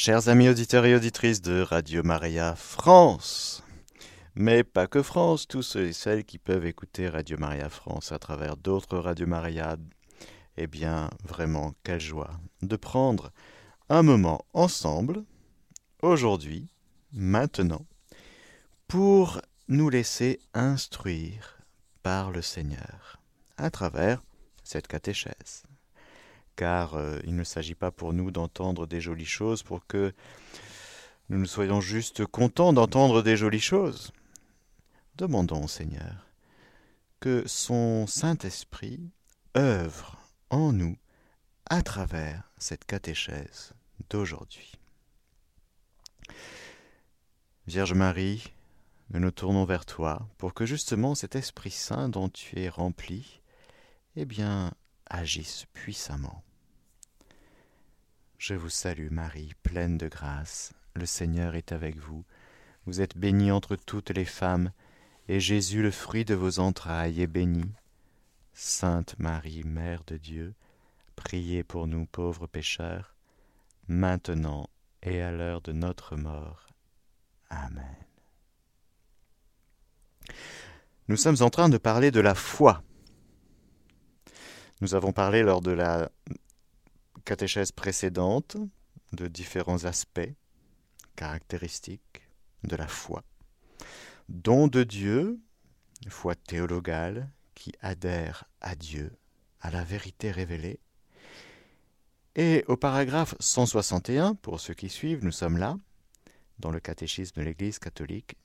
Chers amis auditeurs et auditrices de Radio Maria France, mais pas que France, tous ceux et celles qui peuvent écouter Radio Maria France à travers d'autres Radio Maria, eh bien, vraiment, quelle joie de prendre un moment ensemble, aujourd'hui, maintenant, pour nous laisser instruire par le Seigneur à travers cette catéchèse car euh, il ne s'agit pas pour nous d'entendre des jolies choses pour que nous nous soyons juste contents d'entendre des jolies choses. Demandons au Seigneur que son Saint-Esprit œuvre en nous à travers cette catéchèse d'aujourd'hui. Vierge Marie, nous nous tournons vers toi pour que justement cet Esprit Saint dont tu es rempli, eh bien, agisse puissamment. Je vous salue Marie, pleine de grâce, le Seigneur est avec vous. Vous êtes bénie entre toutes les femmes, et Jésus, le fruit de vos entrailles, est béni. Sainte Marie, Mère de Dieu, priez pour nous pauvres pécheurs, maintenant et à l'heure de notre mort. Amen. Nous sommes en train de parler de la foi. Nous avons parlé lors de la catéchèse précédente de différents aspects caractéristiques de la foi. Don de Dieu, foi théologale qui adhère à Dieu, à la vérité révélée. Et au paragraphe 161, pour ceux qui suivent, nous sommes là, dans le catéchisme de l'Église catholique.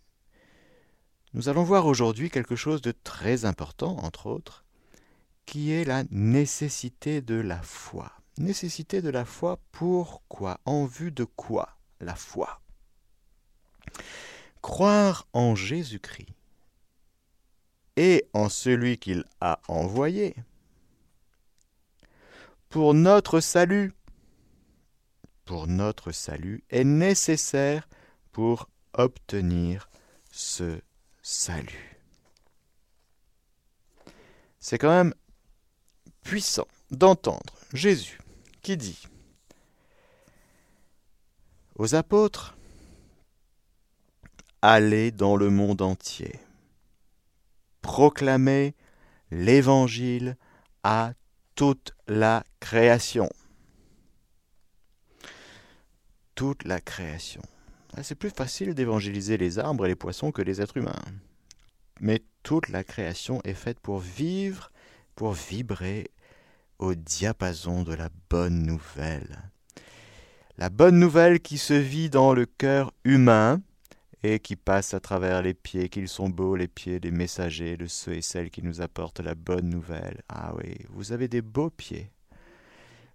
Nous allons voir aujourd'hui quelque chose de très important, entre autres, qui est la nécessité de la foi. Nécessité de la foi, pourquoi? En vue de quoi? La foi. Croire en Jésus-Christ et en celui qu'il a envoyé pour notre salut, pour notre salut est nécessaire pour obtenir ce salut. C'est quand même puissant d'entendre Jésus qui dit aux apôtres Allez dans le monde entier, proclamez l'Évangile à toute la création. Toute la création. Ah, c'est plus facile d'évangéliser les arbres et les poissons que les êtres humains. Mais toute la création est faite pour vivre, pour vibrer au diapason de la bonne nouvelle. La bonne nouvelle qui se vit dans le cœur humain et qui passe à travers les pieds, qu'ils sont beaux les pieds des messagers, de ceux et celles qui nous apportent la bonne nouvelle. Ah oui, vous avez des beaux pieds.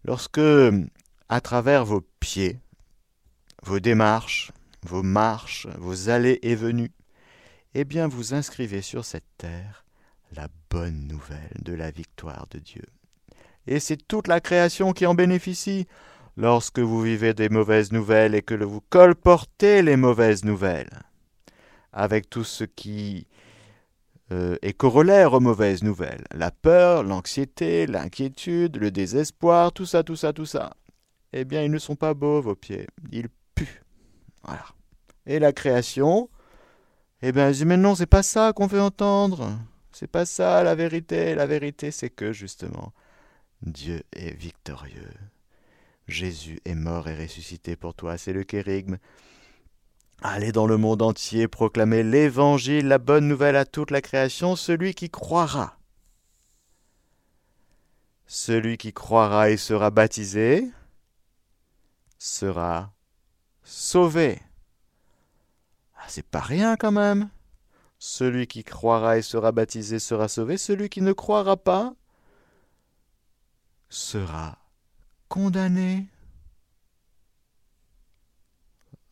Lorsque, à travers vos pieds, vos démarches, vos marches, vos allées et venues, eh bien vous inscrivez sur cette terre la bonne nouvelle de la victoire de Dieu et c'est toute la création qui en bénéficie. Lorsque vous vivez des mauvaises nouvelles et que vous colportez les mauvaises nouvelles, avec tout ce qui euh, est corollaire aux mauvaises nouvelles, la peur, l'anxiété, l'inquiétude, le désespoir, tout ça, tout ça, tout ça, eh bien, ils ne sont pas beaux, vos pieds, ils puent. Voilà. Et la création, eh bien, mais non, c'est pas ça qu'on veut entendre. C'est pas ça la vérité. La vérité, c'est que, justement, Dieu est victorieux. Jésus est mort et ressuscité pour toi, c'est le kérigme. Allez dans le monde entier proclamer l'Évangile, la bonne nouvelle à toute la création, celui qui croira. Celui qui croira et sera baptisé sera sauvé. Ah, c'est pas rien quand même. Celui qui croira et sera baptisé sera sauvé. Celui qui ne croira pas sera condamné.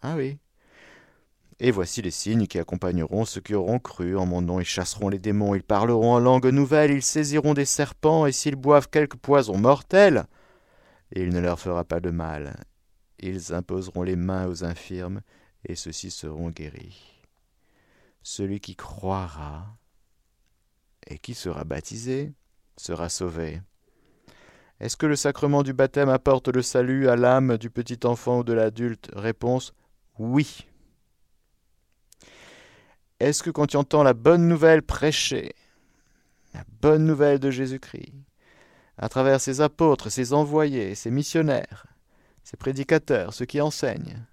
Ah oui. Et voici les signes qui accompagneront ceux qui auront cru en mon nom. Ils chasseront les démons, ils parleront en langue nouvelle, ils saisiront des serpents, et s'ils boivent quelque poison mortel, il ne leur fera pas de mal. Ils imposeront les mains aux infirmes, et ceux-ci seront guéris. Celui qui croira et qui sera baptisé sera sauvé Est-ce que le sacrement du baptême apporte le salut à l'âme du petit enfant ou de l'adulte? Réponse oui. Est-ce que quand tu entends la bonne nouvelle prêchée, la bonne nouvelle de Jésus-Christ, à travers ses apôtres, ses envoyés, ses missionnaires, ses prédicateurs, ceux qui enseignent,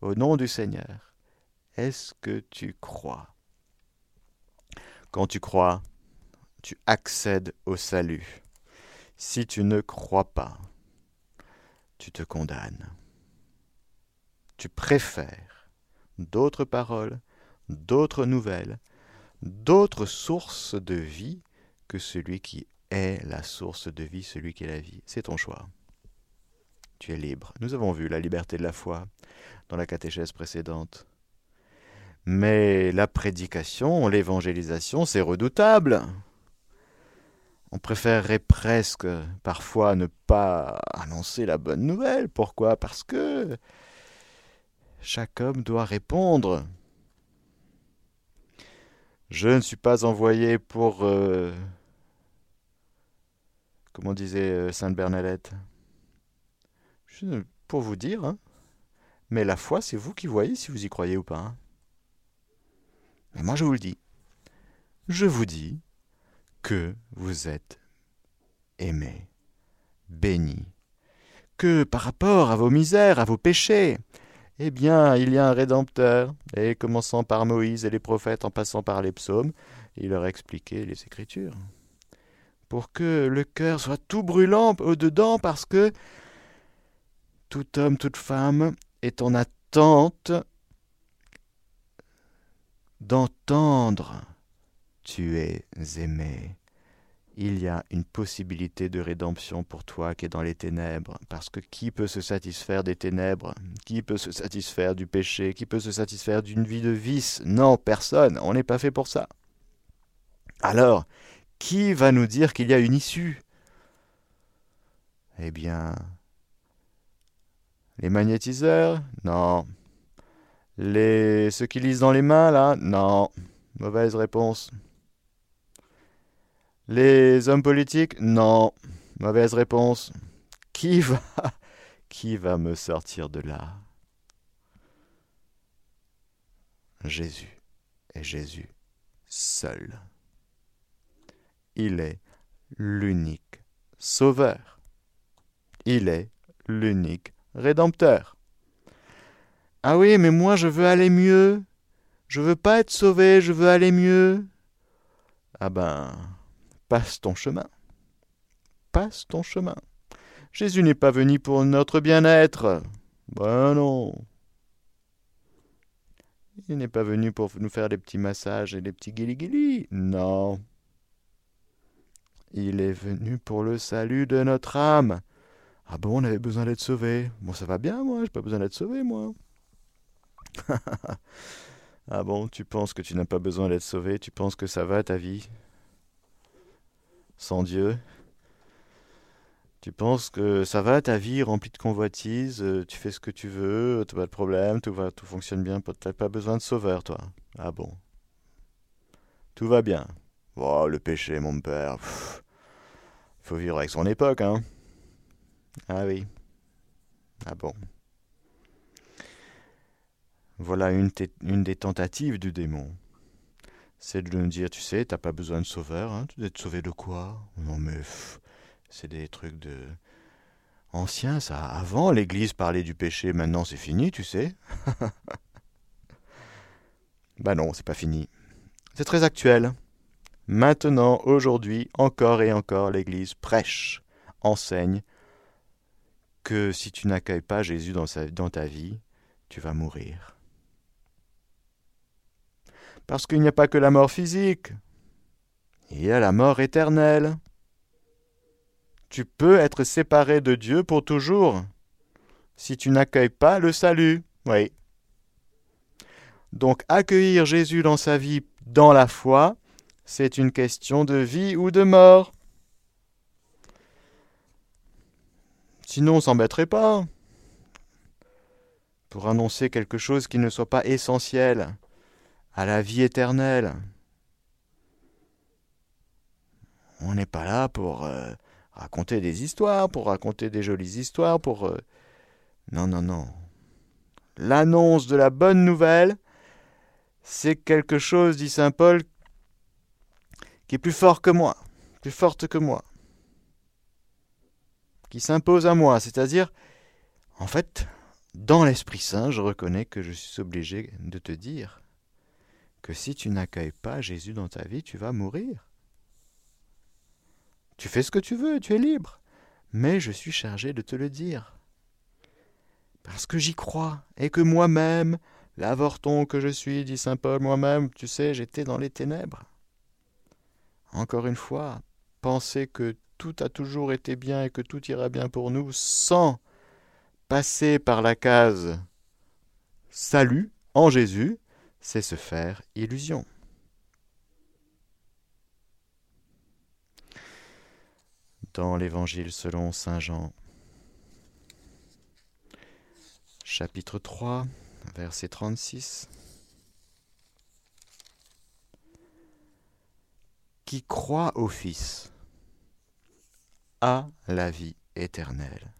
au nom du Seigneur, est-ce que tu crois? Quand tu crois, tu accèdes au salut. Si tu ne crois pas, tu te condamnes. Tu préfères d'autres paroles, d'autres nouvelles, d'autres sources de vie que celui qui est la source de vie, celui qui est la vie. C'est ton choix. Tu es libre. Nous avons vu la liberté de la foi dans la catéchèse précédente. Mais la prédication, l'évangélisation, c'est redoutable. On préférerait presque parfois ne pas annoncer la bonne nouvelle. Pourquoi? Parce que chaque homme doit répondre. Je ne suis pas envoyé pour... Euh, comment disait euh, Sainte Bernadette? Pour vous dire, hein. mais la foi, c'est vous qui voyez si vous y croyez ou pas. Hein. Mais moi, je vous le dis. Je vous dis que vous êtes aimé, béni, que par rapport à vos misères, à vos péchés, eh bien, il y a un Rédempteur, et commençant par Moïse et les prophètes en passant par les psaumes, il leur a expliqué les Écritures. Pour que le cœur soit tout brûlant au-dedans, parce que tout homme, toute femme est en attente d'entendre Tu es aimé il y a une possibilité de rédemption pour toi qui est dans les ténèbres, parce que qui peut se satisfaire des ténèbres? Qui peut se satisfaire du péché? Qui peut se satisfaire d'une vie de vice? Non, personne, on n'est pas fait pour ça. Alors, qui va nous dire qu'il y a une issue? Eh bien, les magnétiseurs? Non. Les ceux qui lisent dans les mains là? Non. Mauvaise réponse. Les hommes politiques Non. Mauvaise réponse. Qui va me sortir de là? Jésus est Jésus seul. Il est l'unique sauveur. Il est l'unique rédempteur. Ah oui, mais moi je veux aller mieux. Je veux pas être sauvé, je veux aller mieux. Ah ben, Passe ton chemin. Passe ton chemin. Jésus n'est pas venu pour notre bien-être. Ben non. Il n'est pas venu pour nous faire des petits massages et des petits guili Non. Il est venu pour le salut de notre âme. Ah bon, on avait besoin d'être sauvé. Bon, ça va bien, moi, j'ai pas besoin d'être sauvé, moi. ah bon, tu penses que tu n'as pas besoin d'être sauvé, tu penses que ça va ta vie? Sans Dieu. Tu penses que ça va ta vie remplie de convoitises, euh, tu fais ce que tu veux, tu pas de problème, tout, va, fonctionne bien, tu pas besoin de sauveur, toi. Ah bon. Tout va bien. Oh, le péché, mon père. Faut vivre avec son époque, hein. Ah oui. Ah bon. Voilà une des tentatives du démon c'est de nous dire, tu sais, t'as pas besoin de sauveur, hein, tu dois être sauvé de quoi? Non mais c'est des trucs de anciens, ça. Avant, l'Église parlait du péché, maintenant c'est fini, tu sais. bah non, c'est pas fini. C'est très actuel. Maintenant, aujourd'hui, encore et encore, l'Église prêche, enseigne que si tu n'accueilles pas Jésus dans ta vie, tu vas mourir. Parce qu'il n'y a pas que la mort physique. Il y a la mort éternelle. Tu peux être séparé de Dieu pour toujours si tu n'accueilles pas le salut. Oui. Donc accueillir Jésus dans sa vie dans la foi, c'est une question de vie ou de mort. Sinon on s'embêterait pas pour annoncer quelque chose qui ne soit pas essentiel à la vie éternelle. On n'est pas là pour euh, raconter des histoires, pour raconter des jolies histoires, pour... Euh, non, non, non. L'annonce de la bonne nouvelle, c'est quelque chose, dit Saint Paul, qui est plus fort que moi, plus forte que moi, qui s'impose à moi, c'est-à-dire, en fait, dans l'Esprit Saint, je reconnais que je suis obligé de te dire que si tu n'accueilles pas Jésus dans ta vie, tu vas mourir. Tu fais ce que tu veux, tu es libre, mais je suis chargé de te le dire. Parce que j'y crois, et que moi-même, l'avorton que je suis, dit Saint Paul, moi-même, tu sais, j'étais dans les ténèbres. Encore une fois, penser que tout a toujours été bien et que tout ira bien pour nous sans passer par la case salut en Jésus, c'est se faire illusion. Dans l'Évangile selon Saint Jean, chapitre 3, verset 36. Qui croit au Fils a la vie éternelle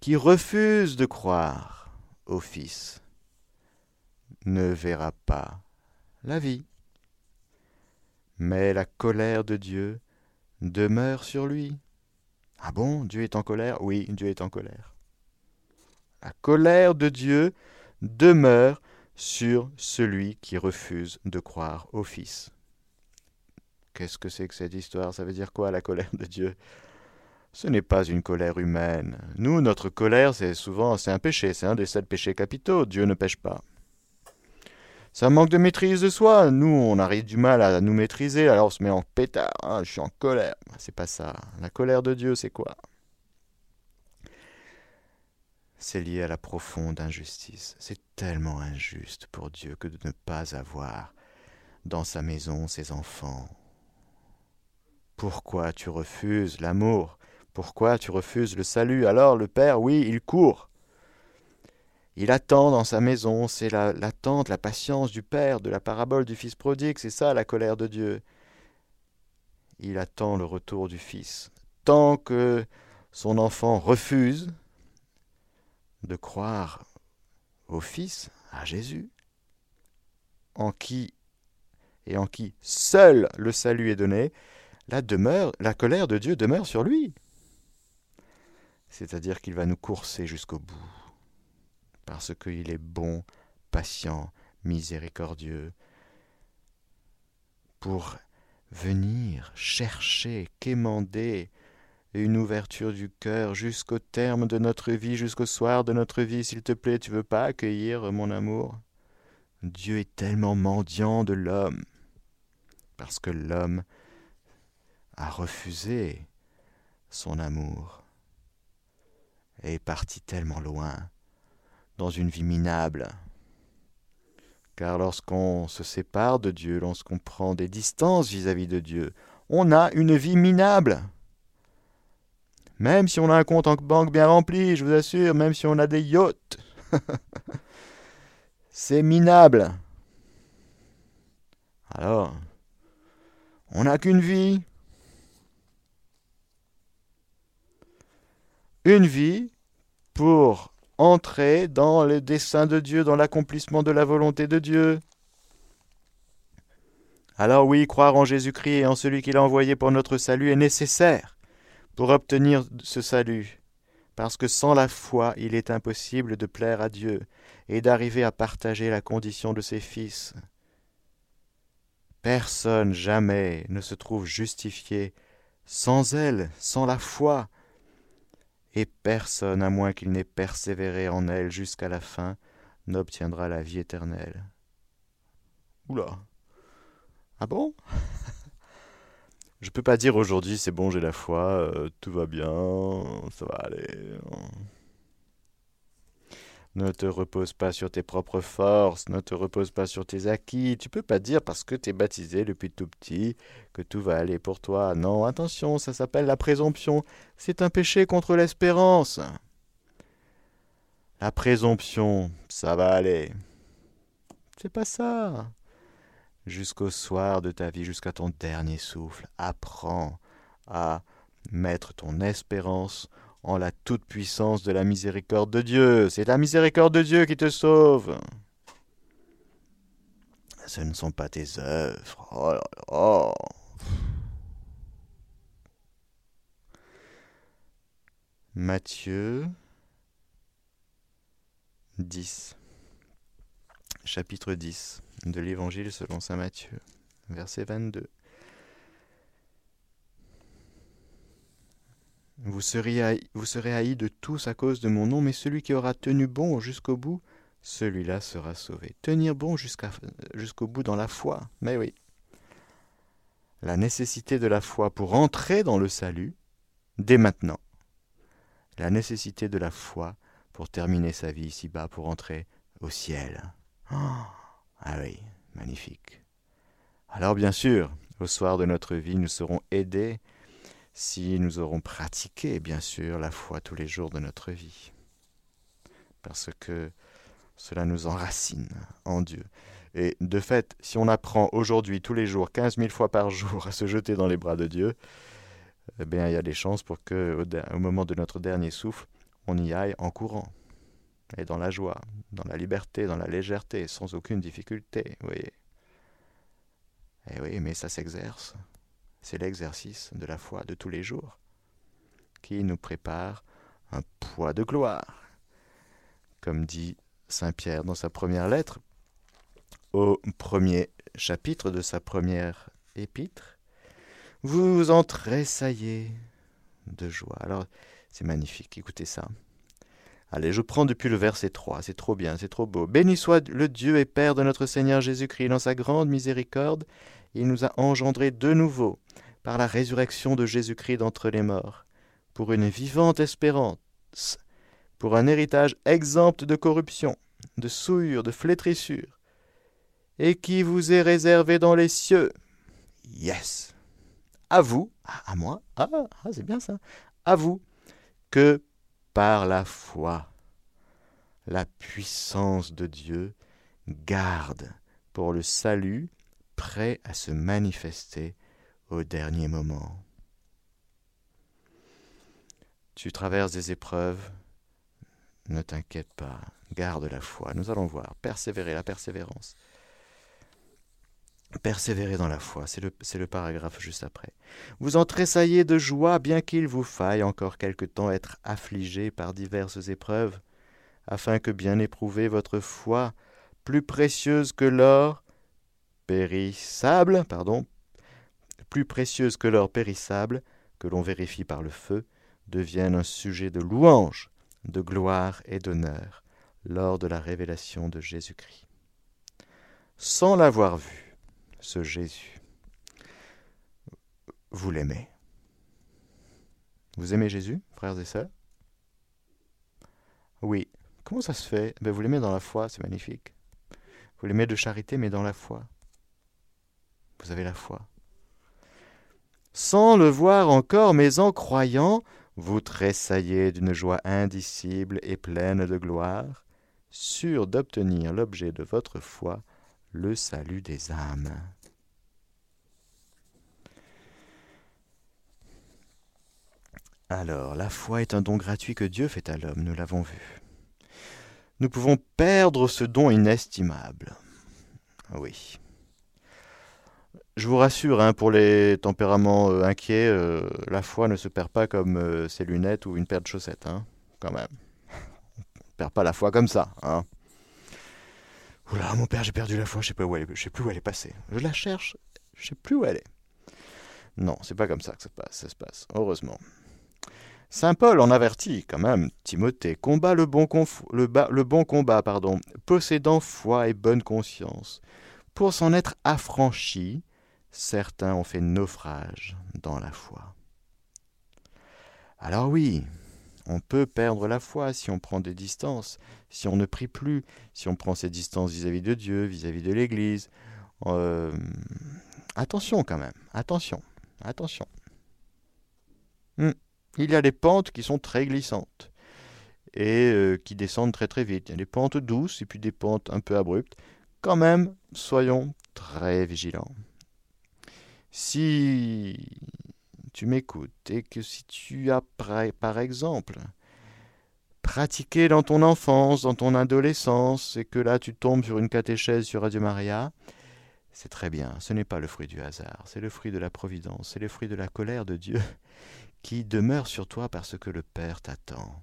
qui refuse de croire au Fils ne verra pas la vie. Mais la colère de Dieu demeure sur lui. Ah bon, Dieu est en colère? Oui, Dieu est en colère. La colère de Dieu demeure sur celui qui refuse de croire au Fils. Qu'est-ce que c'est que cette histoire? Ça veut dire quoi la colère de Dieu? Ce n'est pas une colère humaine. Nous, notre colère, c'est souvent un péché, c'est un des sept péchés capitaux. Dieu ne pêche pas. Ça manque de maîtrise de soi. Nous, on arrive du mal à nous maîtriser, alors on se met en pétard. Hein, je suis en colère. C'est pas ça. La colère de Dieu, c'est quoi? C'est lié à la profonde injustice. C'est tellement injuste pour Dieu que de ne pas avoir dans sa maison ses enfants. Pourquoi tu refuses l'amour? Pourquoi tu refuses le salut? Alors le Père, oui, il court. Il attend dans sa maison, c'est l'attente, la, patience du Père, de la parabole du Fils prodigue, c'est ça la colère de Dieu. Il attend le retour du Fils. Tant que son enfant refuse de croire au Fils, à Jésus, en qui et en qui seul le salut est donné, la demeure, la colère de Dieu demeure sur lui c'est-à-dire qu'il va nous courser jusqu'au bout, parce qu'il est bon, patient, miséricordieux, pour venir chercher, quémander une ouverture du cœur jusqu'au terme de notre vie, jusqu'au soir de notre vie. S'il te plaît, tu veux pas accueillir mon amour? Dieu est tellement mendiant de l'homme, parce que l'homme a refusé son amour est parti tellement loin, dans une vie minable. Car lorsqu'on se sépare de Dieu, lorsqu'on prend des distances vis-à-vis de Dieu, on a une vie minable. Même si on a un compte en banque bien rempli, je vous assure, même si on a des yachts, c'est minable. Alors, on n'a qu'une vie, une vie pour entrer dans le dessein de Dieu, dans l'accomplissement de la volonté de Dieu. Alors oui, croire en Jésus-Christ et en celui qu'il a envoyé pour notre salut est nécessaire pour obtenir ce salut, parce que sans la foi, il est impossible de plaire à Dieu et d'arriver à partager la condition de ses fils. Personne jamais ne se trouve justifié sans elle, sans la foi, et personne, à moins qu'il n'ait persévéré en elle jusqu'à la fin, n'obtiendra la vie éternelle. Oula. Ah bon? Je peux pas dire aujourd'hui c'est bon, j'ai la foi, euh, tout va bien, ça va aller. Ne te repose pas sur tes propres forces, ne te repose pas sur tes acquis. Tu peux pas dire parce que tu es baptisé depuis tout petit que tout va aller pour toi. Non, attention, ça s'appelle la présomption. C'est un péché contre l'espérance. La présomption, ça va aller. C'est pas ça. Jusqu'au soir de ta vie, jusqu'à ton dernier souffle, apprends à mettre ton espérance en la toute-puissance de la miséricorde de Dieu. C'est la miséricorde de Dieu qui te sauve. Ce ne sont pas tes œuvres. Oh. Matthieu 10. Chapitre 10 de l'Évangile selon Saint Matthieu, verset 22. Vous serez, haïs de tous à cause de mon nom, mais celui qui aura tenu bon jusqu'au bout, celui-là sera sauvé. Tenir bon jusqu'au bout dans la foi, mais oui. La nécessité de la foi pour entrer dans le salut, dès maintenant. La nécessité de la foi pour terminer sa vie ici-bas, pour entrer au ciel. Ah oui, magnifique. Alors bien sûr, au soir de notre vie, nous serons aidés si nous aurons pratiqué, bien sûr, la foi tous les jours de notre vie. Parce que cela nous enracine en Dieu. Et de fait, si on apprend aujourd'hui, tous les jours, quinze mille fois par jour, à se jeter dans les bras de Dieu, eh bien, il y a des chances pour que, au, moment de notre dernier souffle, on y aille en courant. Et dans la joie, dans la liberté, dans la légèreté, sans aucune difficulté, vous voyez. Eh oui, mais ça s'exerce. C'est l'exercice de la foi de tous les jours qui nous prépare un poids de gloire. Comme dit Saint Pierre dans sa première lettre, au premier chapitre de sa première épître, vous en tressaillez de joie. Alors, c'est magnifique, écoutez ça. Allez, je prends depuis le verset 3, c'est trop bien, c'est trop beau. Béni soit le Dieu et Père de notre Seigneur Jésus-Christ, dans sa grande miséricorde, il nous a engendrés de nouveau par la résurrection de Jésus-Christ d'entre les morts, pour une vivante espérance, pour un héritage exempt de corruption, de souillure, de flétrissure, et qui vous est réservé dans les cieux. Yes. À vous, à, moi, ah, ah c'est bien ça, à vous, que par la foi, la puissance de Dieu garde pour le salut prêt à se manifester au dernier moment. Tu traverses des épreuves, ne t'inquiète pas, garde la foi. Nous allons voir, persévérer, la persévérance. Persévérer dans la foi, c'est le, paragraphe juste après. Vous en tressaillez de joie, bien qu'il vous faille encore quelque temps être affligé par diverses épreuves, afin que bien éprouvée votre foi, plus précieuse que l'or, périssable, pardon, plus précieuse que l'or périssable, que l'on vérifie par le feu, devienne un sujet de louange, de gloire et d'honneur lors de la révélation de Jésus-Christ. Sans l'avoir vu, ce Jésus, vous l'aimez. Vous aimez Jésus, frères et sœurs? Oui. Comment ça se fait? Ben, Vous l'aimez dans la foi, c'est magnifique. Vous l'aimez de charité, mais dans la foi. Vous avez la foi sans le voir encore, mais en croyant, vous tressaillez d'une joie indicible et pleine de gloire, sûr d'obtenir l'objet de votre foi, le salut des âmes. Alors, la foi est un don gratuit que Dieu fait à l'homme, nous l'avons vu. Nous pouvons perdre ce don inestimable. Oui. Je vous rassure, hein, pour les tempéraments euh, inquiets, euh, la foi ne se perd pas comme euh, ses lunettes ou une paire de chaussettes, hein, quand même. On perd pas la foi comme ça. Hein. Oula, mon père, j'ai perdu la foi, je sais pas où elle je sais plus où elle est passée. Je la cherche, je sais plus où elle est. Non, c'est pas comme ça que ça, passe, ça se passe, heureusement. Saint Paul en avertit quand même Timothée combat le bon, le bon combat, pardon, possédant foi et bonne conscience. Pour s'en être affranchi, certains ont fait naufrage dans la foi. Alors oui, on peut perdre la foi si on prend des distances, si on ne prie plus, si on prend ses distances vis-à-vis de Dieu, vis-à-vis de l'Église. Euh, attention quand même, attention, attention. Hmm. Il y a des pentes qui sont très glissantes et euh, qui descendent très très vite. Il y a des pentes douces et puis des pentes un peu abruptes. Quand même, soyons très vigilants. Si tu m'écoutes et que si tu as, par exemple, pratiqué dans ton enfance, dans ton adolescence, et que là tu tombes sur une catéchèse sur Radio Maria, c'est très bien, ce n'est pas le fruit du hasard, c'est le fruit de la providence, c'est le fruit de la colère de Dieu qui demeure sur toi parce que le Père t'attend.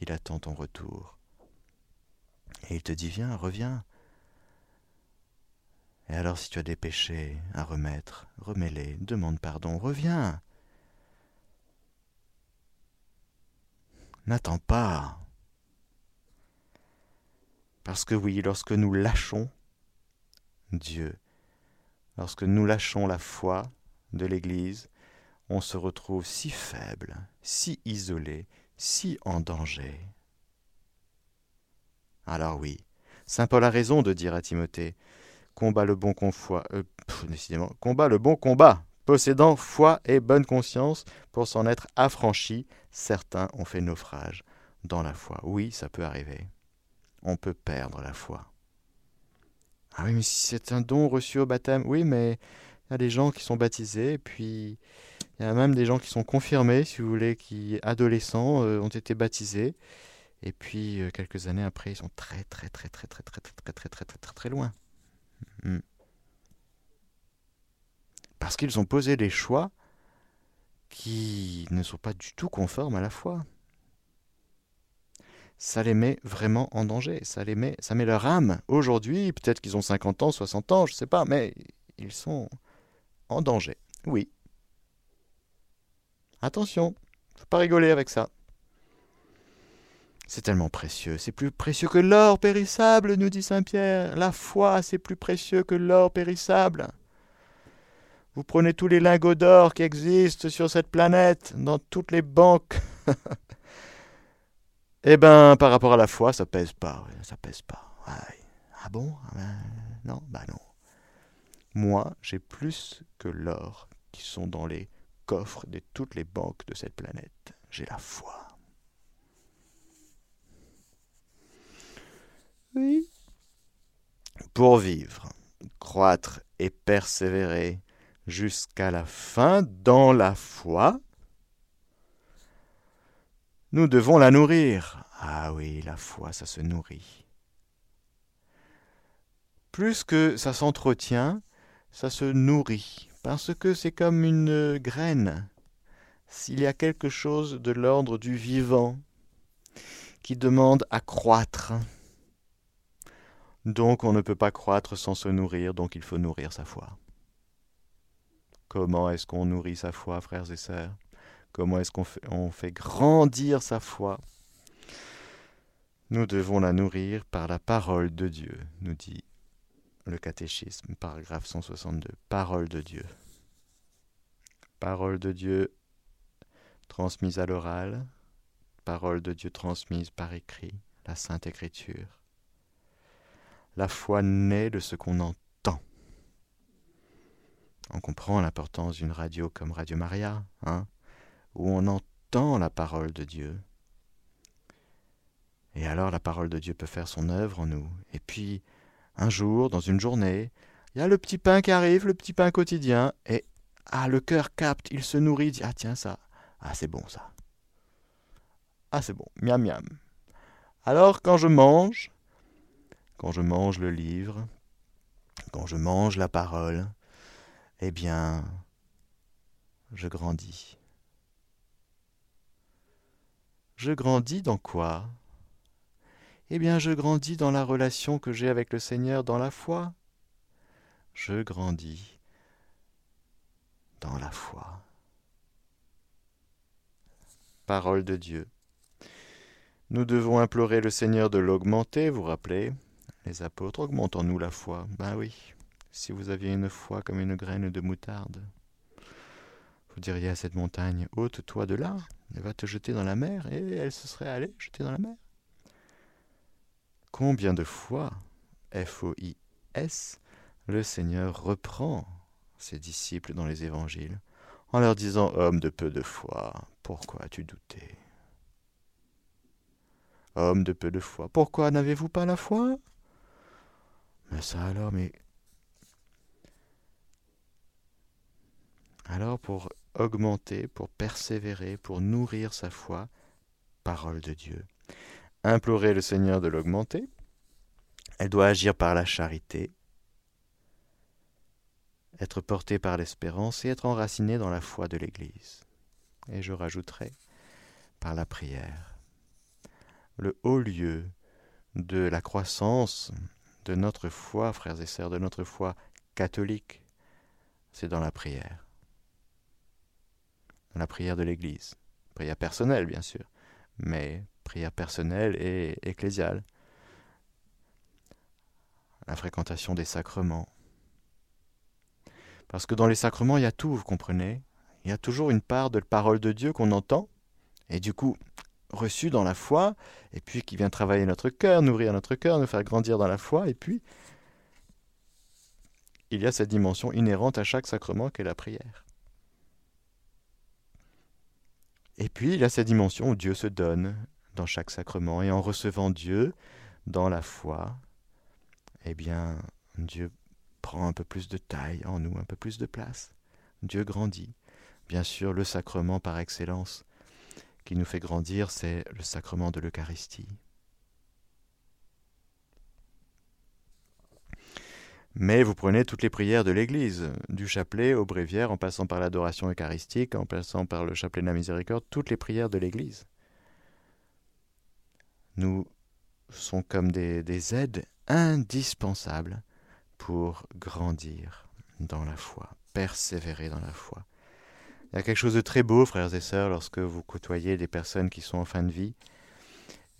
Il attend ton retour. Et il te dit, viens, reviens. Et alors si tu as des péchés à remettre, remets-les, demande pardon, reviens. N'attends pas. Parce que oui, lorsque nous lâchons Dieu, lorsque nous lâchons la foi de l'Église, on se retrouve si faible, si isolé, si en danger. Alors oui, Saint Paul a raison de dire à Timothée combat le bon euh, décidément, combat le bon combat, possédant foi et bonne conscience pour s'en être affranchi. Certains ont fait naufrage dans la foi. Oui, ça peut arriver. On peut perdre la foi. Ah oui, mais si c'est un don reçu au baptême, oui, mais il y a des gens qui sont baptisés, et puis il y a même des gens qui sont confirmés, si vous voulez, qui, adolescents, ont été baptisés. Et puis, quelques années après, ils sont très, très, très, très, très, très, très, très, très, très, très, très, très loin. Parce qu'ils ont posé des choix qui ne sont pas du tout conformes à la foi. Ça les met vraiment en danger, ça les met, ça met leur âme. Aujourd'hui, peut-être qu'ils ont 50 ans, 60 ans, je ne sais pas, mais ils sont en danger. Oui. Attention, faut pas rigoler avec ça. C'est tellement précieux, c'est plus précieux que l'or périssable, nous dit Saint Pierre. La foi, c'est plus précieux que l'or périssable. Vous prenez tous les lingots d'or qui existent sur cette planète, dans toutes les banques. eh ben, par rapport à la foi, ça pèse pas, ça pèse pas. Ah bon? Ah ben, Non, bah non. Moi, j'ai plus que l'or qui sont dans les coffres de toutes les banques de cette planète. J'ai la foi. Pour vivre, croître et persévérer jusqu'à la fin dans la foi, nous devons la nourrir. Ah oui, la foi, ça se nourrit. Plus que ça s'entretient, ça se nourrit, parce que c'est comme une graine. S'il y a quelque chose de l'ordre du vivant qui demande à croître, donc on ne peut pas croître sans se nourrir, donc il faut nourrir sa foi. Comment est-ce qu'on nourrit sa foi, frères et sœurs? Comment est-ce qu'on fait, grandir sa foi? Nous devons la nourrir par la parole de Dieu, nous dit le catéchisme, paragraphe 162, parole de Dieu. Parole de Dieu transmise à l'oral, parole de Dieu transmise par écrit, la Sainte Écriture. La foi naît de ce qu'on entend. On comprend l'importance d'une radio comme Radio Maria, hein, où on entend la parole de Dieu. Et alors la parole de Dieu peut faire son œuvre en nous. Et puis, un jour, dans une journée, il y a le petit pain qui arrive, le petit pain quotidien, et ah, le cœur capte, il se nourrit, dit Ah, tiens, ça, ah, c'est bon ça. Ah, c'est bon, miam miam. Alors, quand je mange, quand je mange le livre, quand je mange la parole, eh bien, je grandis. Je grandis dans quoi? Eh bien je grandis dans la relation que j'ai avec le Seigneur dans la foi. Je grandis dans la foi. Parole de Dieu. Nous devons implorer le Seigneur de l'augmenter, vous rappelez Les apôtres, augmentons-nous la foi? Ben oui, si vous aviez une foi comme une graine de moutarde, vous diriez à cette montagne, ôte-toi de là, elle va te jeter dans la mer, et elle se serait allée jeter dans la mer. Combien de fois, F-O-I-S, le Seigneur reprend ses disciples dans les évangiles en leur disant Homme de peu de foi, pourquoi as-tu douté? Homme de peu de foi, pourquoi n'avez-vous pas la foi? Mais ça alors, mais. Alors, pour augmenter, pour persévérer, pour nourrir sa foi, parole de Dieu. Implorer le Seigneur de l'augmenter. Elle doit agir par la charité, être portée par l'espérance et être enracinée dans la foi de l'Église. Et je rajouterai par la prière. Le haut lieu de la croissance de notre foi, frères et sœurs, de notre foi catholique, c'est dans la prière. Dans la prière de l'Église. Prière personnelle, bien sûr, mais prière personnelle et ecclésiale. La fréquentation des sacrements. Parce que dans les sacrements, il y a tout, vous comprenez Il y a toujours une part de parole de Dieu qu'on entend, et du coup, reçue dans la foi, et puis qui vient travailler notre cœur, nourrir notre cœur, nous faire grandir dans la foi, et puis il y a cette dimension inhérente à chaque sacrement qu'est la prière. Et puis il y a cette dimension où Dieu se donne dans chaque sacrement, et en recevant Dieu dans la foi, eh bien Dieu prend un peu plus de taille en nous, un peu plus de place. Dieu grandit. Bien sûr, le sacrement par excellence qui nous fait grandir, c'est le sacrement de l'Eucharistie. Mais vous prenez toutes les prières de l'Église, du chapelet au bréviaire, en passant par l'adoration eucharistique, en passant par le chapelet de la miséricorde, toutes les prières de l'Église nous sont comme des aides indispensables pour grandir dans la foi, persévérer dans la foi. Il y a quelque chose de très beau, frères et sœurs, lorsque vous côtoyez des personnes qui sont en fin de vie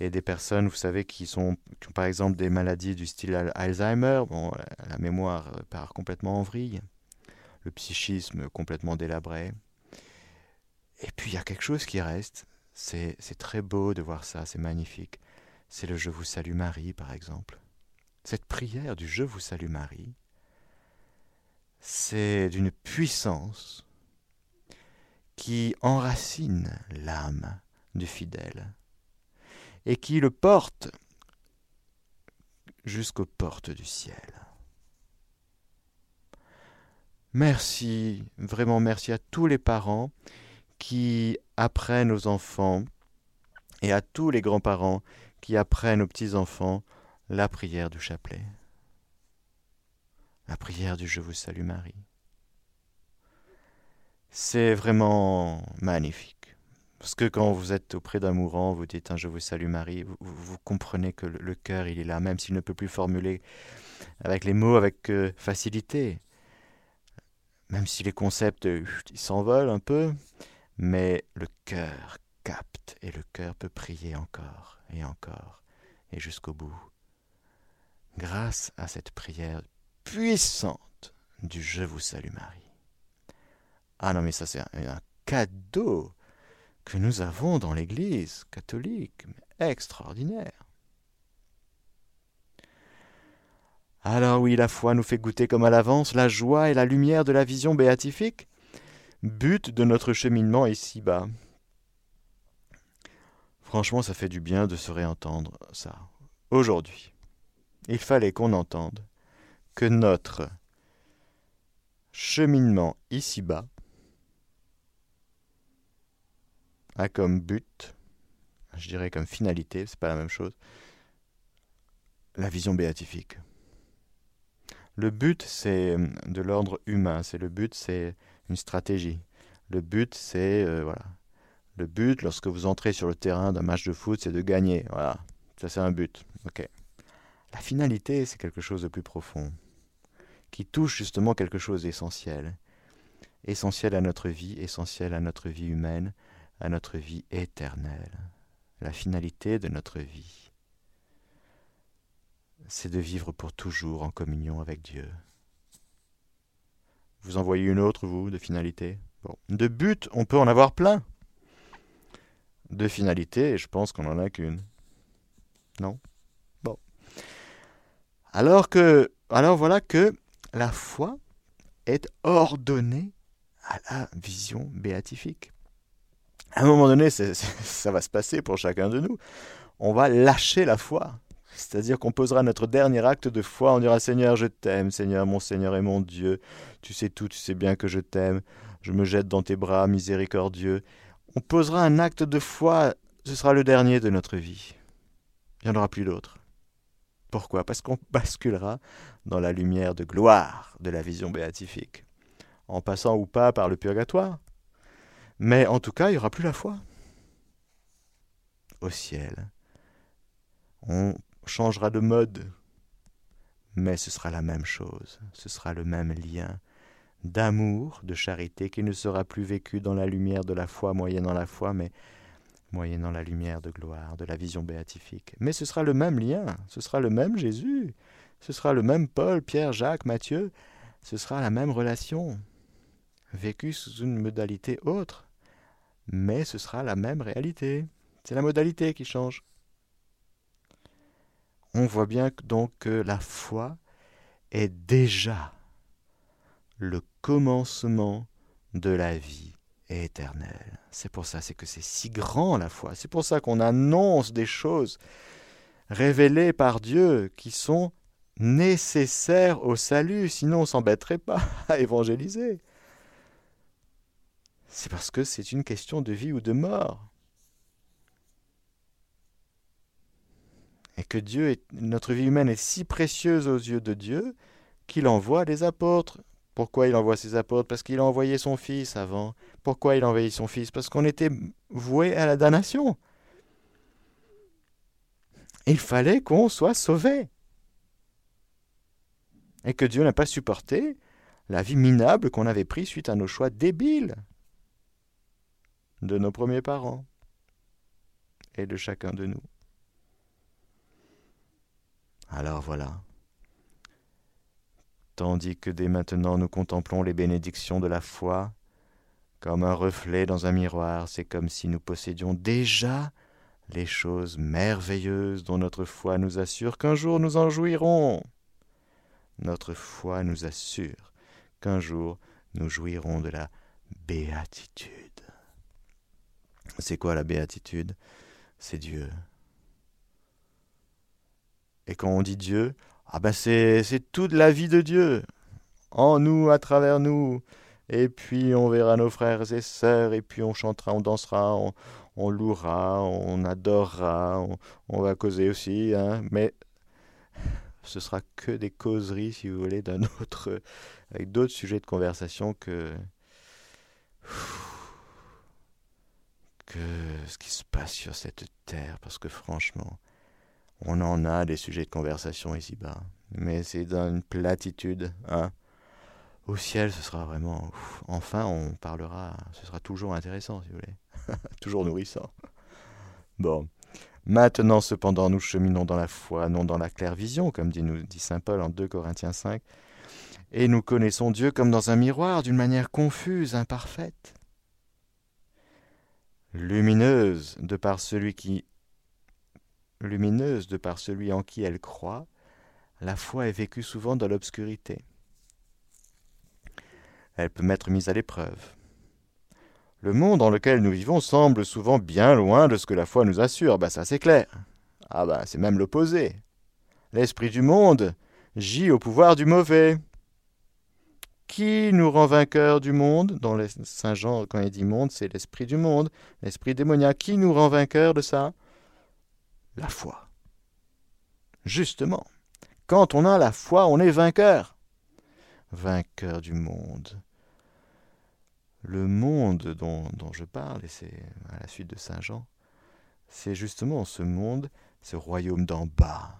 et des personnes, vous savez, qui, sont, ont par exemple des maladies du style Alzheimer. Bon, la mémoire part complètement en vrille, le psychisme complètement délabré. Et puis il y a quelque chose qui reste. C'est très beau de voir ça, c'est magnifique. C'est le Je vous salue Marie, par exemple. Cette prière du Je vous salue Marie, c'est d'une puissance qui enracine l'âme du fidèle et qui le porte jusqu'aux portes du ciel. Merci, vraiment merci à tous les parents qui apprennent aux enfants et à tous les grands-parents qui apprennent aux petits-enfants la prière du chapelet, la prière du Je vous salue Marie. C'est vraiment magnifique. Parce que quand vous êtes auprès d'un mourant, vous dites un Je vous salue Marie, vous, comprenez que le, cœur, il est là, même s'il ne peut plus formuler avec les mots avec euh, facilité. Même si les concepts, euh, s'envolent un peu, mais le cœur capte et le cœur peut prier encore et encore et jusqu'au bout. Grâce à cette prière puissante du Je vous salue Marie. Ah non mais ça c'est un cadeau que nous avons dans l'Église catholique, extraordinaire. Alors oui, la foi nous fait goûter comme à l'avance la joie et la lumière de la vision béatifique, but de notre cheminement ici-bas. Franchement, ça fait du bien de se réentendre ça. Aujourd'hui, il fallait qu'on entende que notre cheminement ici-bas a comme but, je dirais comme finalité, c'est pas la même chose, la vision béatifique. Le but, c'est euh, de l'ordre humain. C'est le but, c'est une stratégie. Le but, c'est euh, voilà. Le but, lorsque vous entrez sur le terrain d'un match de foot, c'est de gagner. Voilà, ça c'est un but. Ok. La finalité, c'est quelque chose de plus profond, qui touche justement quelque chose d'essentiel, essentiel à notre vie, essentiel à notre vie humaine, à notre vie éternelle. La finalité de notre vie, c'est de vivre pour toujours en communion avec Dieu. Vous en voyez une autre, vous, de finalité? De but, on peut en avoir plein. De finalité, je pense qu'on n'en a qu'une. Non? Bon. Alors que, alors voilà que la foi est ordonnée à la vision béatifique à un moment donné, ça va se passer pour chacun de nous. On va lâcher la foi. C'est-à-dire qu'on posera notre dernier acte de foi, on dira Seigneur, je t'aime, Seigneur, mon Seigneur et mon Dieu, tu sais tout, tu sais bien que je t'aime, je me jette dans tes bras miséricordieux. On posera un acte de foi, ce sera le dernier de notre vie. Il n'y en aura plus d'autres. Pourquoi? Parce qu'on basculera dans la lumière de gloire de la vision béatifique, en passant ou pas par le purgatoire. Mais en tout cas, il n'y aura plus la foi. Au ciel, on changera de mode, mais ce sera la même chose, ce sera le même lien d'amour, de charité, qui ne sera plus vécu dans la lumière de la foi, moyennant la foi, mais moyennant la lumière de gloire, de la vision béatifique. Mais ce sera le même lien, ce sera le même Jésus, ce sera le même Paul, Pierre, Jacques, Matthieu, ce sera la même relation, vécue sous une modalité autre, mais ce sera la même réalité. C'est la modalité qui change. On voit bien donc que la foi est déjà le commencement de la vie éternelle. C'est pour ça, c'est que c'est si grand la foi. C'est pour ça qu'on annonce des choses révélées par Dieu qui sont nécessaires au salut, sinon on s'embêterait pas à évangéliser. C'est parce que c'est une question de vie ou de mort. Et que Dieu notre vie humaine est si précieuse aux yeux de Dieu qu'il envoie des apôtres pourquoi il envoie ses apôtres? Parce qu'il a envoyé son Fils avant. Pourquoi il a envoyé son Fils? Parce qu'on était voué à la damnation. Il fallait qu'on soit sauvé. Et que Dieu n'a pas supporté la vie minable qu'on avait prise suite à nos choix débiles de nos premiers parents et de chacun de nous. Alors voilà tandis que dès maintenant nous contemplons les bénédictions de la foi, comme un reflet dans un miroir, c'est comme si nous possédions déjà les choses merveilleuses dont notre foi nous assure qu'un jour nous en jouirons. Notre foi nous assure qu'un jour nous jouirons de la béatitude. C'est quoi la béatitude? C'est Dieu. Et quand on dit Dieu, ah ben c'est, toute la vie de Dieu, en nous, à travers nous. Et puis on verra nos frères et sœurs, et puis on chantera, on dansera, on, louera, on adorera, on, va causer aussi, hein. mais ce sera que des causeries, si vous voulez, d'un autre, avec d'autres sujets de conversation que que ce qui se passe sur cette terre, parce que franchement, on en a des sujets de conversation ici-bas, mais c'est dans une platitude. Hein. Au ciel, ce sera vraiment. enfin, on parlera. Ce sera toujours intéressant, si vous voulez. toujours nourrissant. Bon. Maintenant, cependant, nous cheminons dans la foi, non dans la claire vision, comme dit, dit saint Paul en 2 Corinthiens 5. Et nous connaissons Dieu comme dans un miroir, d'une manière confuse, imparfaite. Lumineuse, de par celui qui lumineuse de par celui en qui elle croit, la foi est vécue souvent dans l'obscurité. Elle peut m'être mise à l'épreuve. Le monde dans lequel nous vivons semble souvent bien loin de ce que la foi nous assure, bah ça c'est clair. Ah bah c'est même l'opposé. L'esprit du monde gît au pouvoir du mauvais. Qui nous rend vainqueurs du monde? Dans Saint Jean, quand il dit monde, c'est l'esprit du monde, l'esprit démoniaque. Qui nous rend vainqueurs de ça? La foi. Justement, quand on a la foi, on est vainqueur. Vainqueur du monde. Le monde dont, dont je parle, et c'est à la suite de Saint Jean, c'est justement ce monde, ce royaume d'en bas,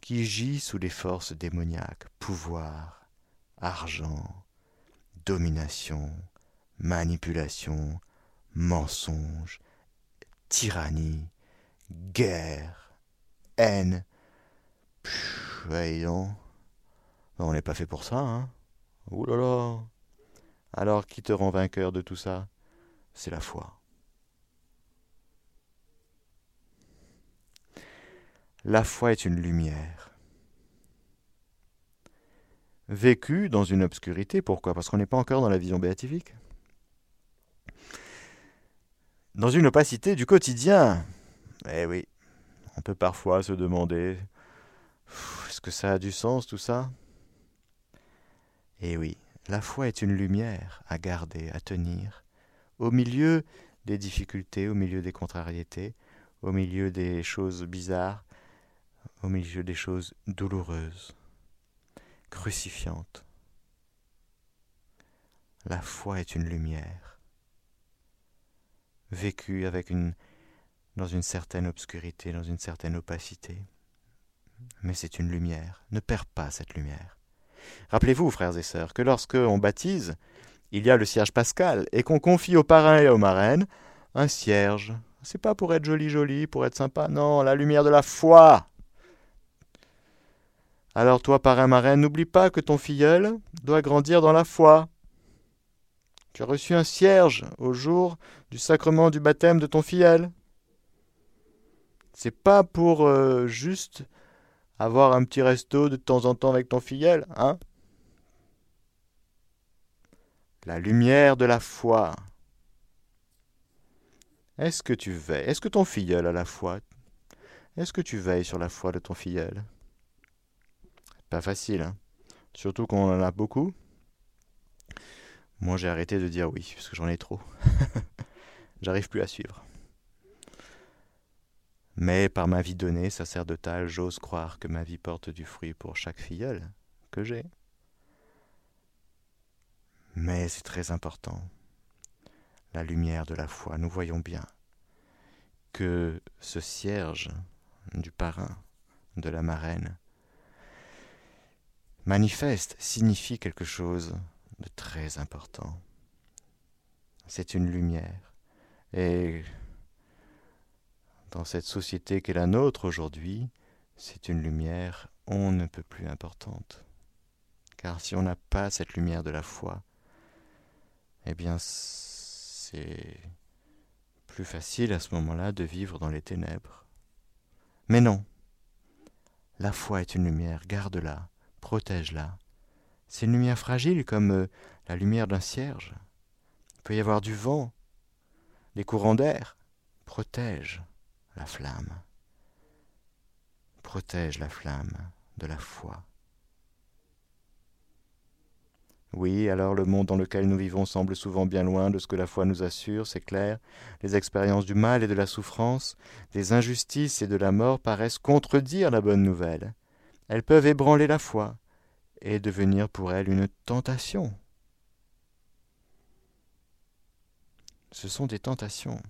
qui gît sous les forces démoniaques, pouvoir, argent, domination, manipulation, mensonge, tyrannie, guerre, haine. voyons. On n'est pas fait pour ça, hein. Ouh là là. Alors qui te rend vainqueur de tout ça? C'est la foi. La foi est une lumière. Vécue dans une obscurité, pourquoi? Parce qu'on n'est pas encore dans la vision béatifique. Dans une opacité du quotidien, eh oui, on peut parfois se demander est-ce que ça a du sens tout ça? Eh oui, La foi est une lumière à garder, à tenir, au milieu des difficultés, au milieu des contrariétés, au milieu des choses bizarres, au milieu des choses douloureuses, crucifiantes. La foi est une lumière, vécue avec une, dans une certaine obscurité, dans une certaine opacité. Mais c'est une lumière. Ne perds pas cette lumière. Rappelez-vous, frères et sœurs, que lorsque on baptise, il y a le cierge pascal, et qu'on confie aux parrains et aux marraines un cierge. C'est pas pour être joli joli, pour être sympa, non, la lumière de la foi. Alors toi, parrain marraine, n'oublie pas que ton filleul doit grandir dans la foi. Tu as reçu un cierge au jour du sacrement du baptême de ton filleul. C'est pas pour euh, juste avoir un petit resto de temps en temps avec ton filleul, hein La lumière de la foi. Est-ce que tu veilles Est-ce que ton filleul a la foi? Est-ce que tu veilles sur la foi de ton filleul? Pas facile, hein Surtout qu'on en a beaucoup. Moi, j'ai arrêté de dire oui, parce que j'en ai trop. J'arrive plus à suivre. Mais par ma vie donnée, sacerdotale, j'ose croire que ma vie porte du fruit pour chaque filleule que j'ai. Mais c'est très important. La lumière de la foi, nous voyons bien que ce cierge du parrain, de la marraine, manifeste, signifie quelque chose de très important. C'est une lumière. Et dans cette société qu'est la nôtre aujourd'hui, c'est une lumière on ne peut plus importante. Car si on n'a pas cette lumière de la foi, eh bien c'est plus facile à ce moment-là de vivre dans les ténèbres. Mais non, la foi est une lumière, garde-la, protège-la, c'est une lumière fragile comme euh, la lumière d'un cierge. Il peut y avoir du vent, des courants d'air. Protège la flamme. Protège la flamme de la foi. Oui, alors le monde dans lequel nous vivons semble souvent bien loin de ce que la foi nous assure, c'est clair. Les expériences du mal et de la souffrance, des injustices et de la mort paraissent contredire la bonne nouvelle. Elles peuvent ébranler la foi, et devenir pour elle une tentation. Ce sont des tentations.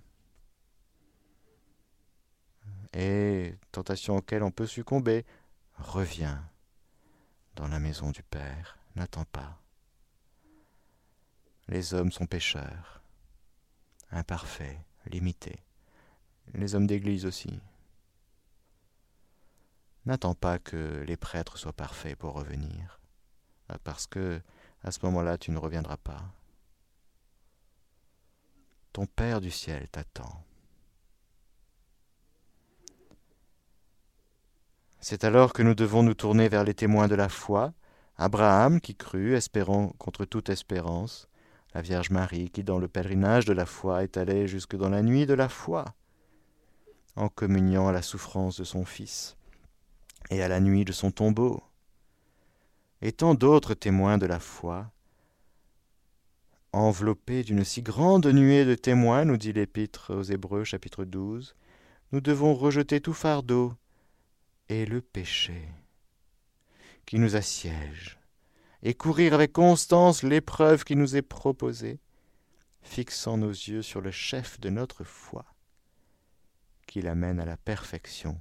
Et tentations auxquelles on peut succomber. Reviens dans la maison du Père, n'attends pas. Les hommes sont pécheurs, imparfaits, limités. Les hommes d'Église aussi. N'attends pas que les prêtres soient parfaits pour revenir, ah, parce que à ce moment-là tu ne reviendras pas. Ton Père du ciel t'attend. C'est alors que nous devons nous tourner vers les témoins de la foi, Abraham qui crut, espérant contre toute espérance, la Vierge Marie qui dans le pèlerinage de la foi est allée jusque dans la nuit de la foi, en communiant à la souffrance de son Fils et à la nuit de son tombeau, et tant d'autres témoins de la foi, enveloppés d'une si grande nuée de témoins, nous dit l'Épître aux Hébreux chapitre 12, nous devons rejeter tout fardeau et le péché qui nous assiège, et courir avec constance l'épreuve qui nous est proposée, fixant nos yeux sur le chef de notre foi, qui l'amène à la perfection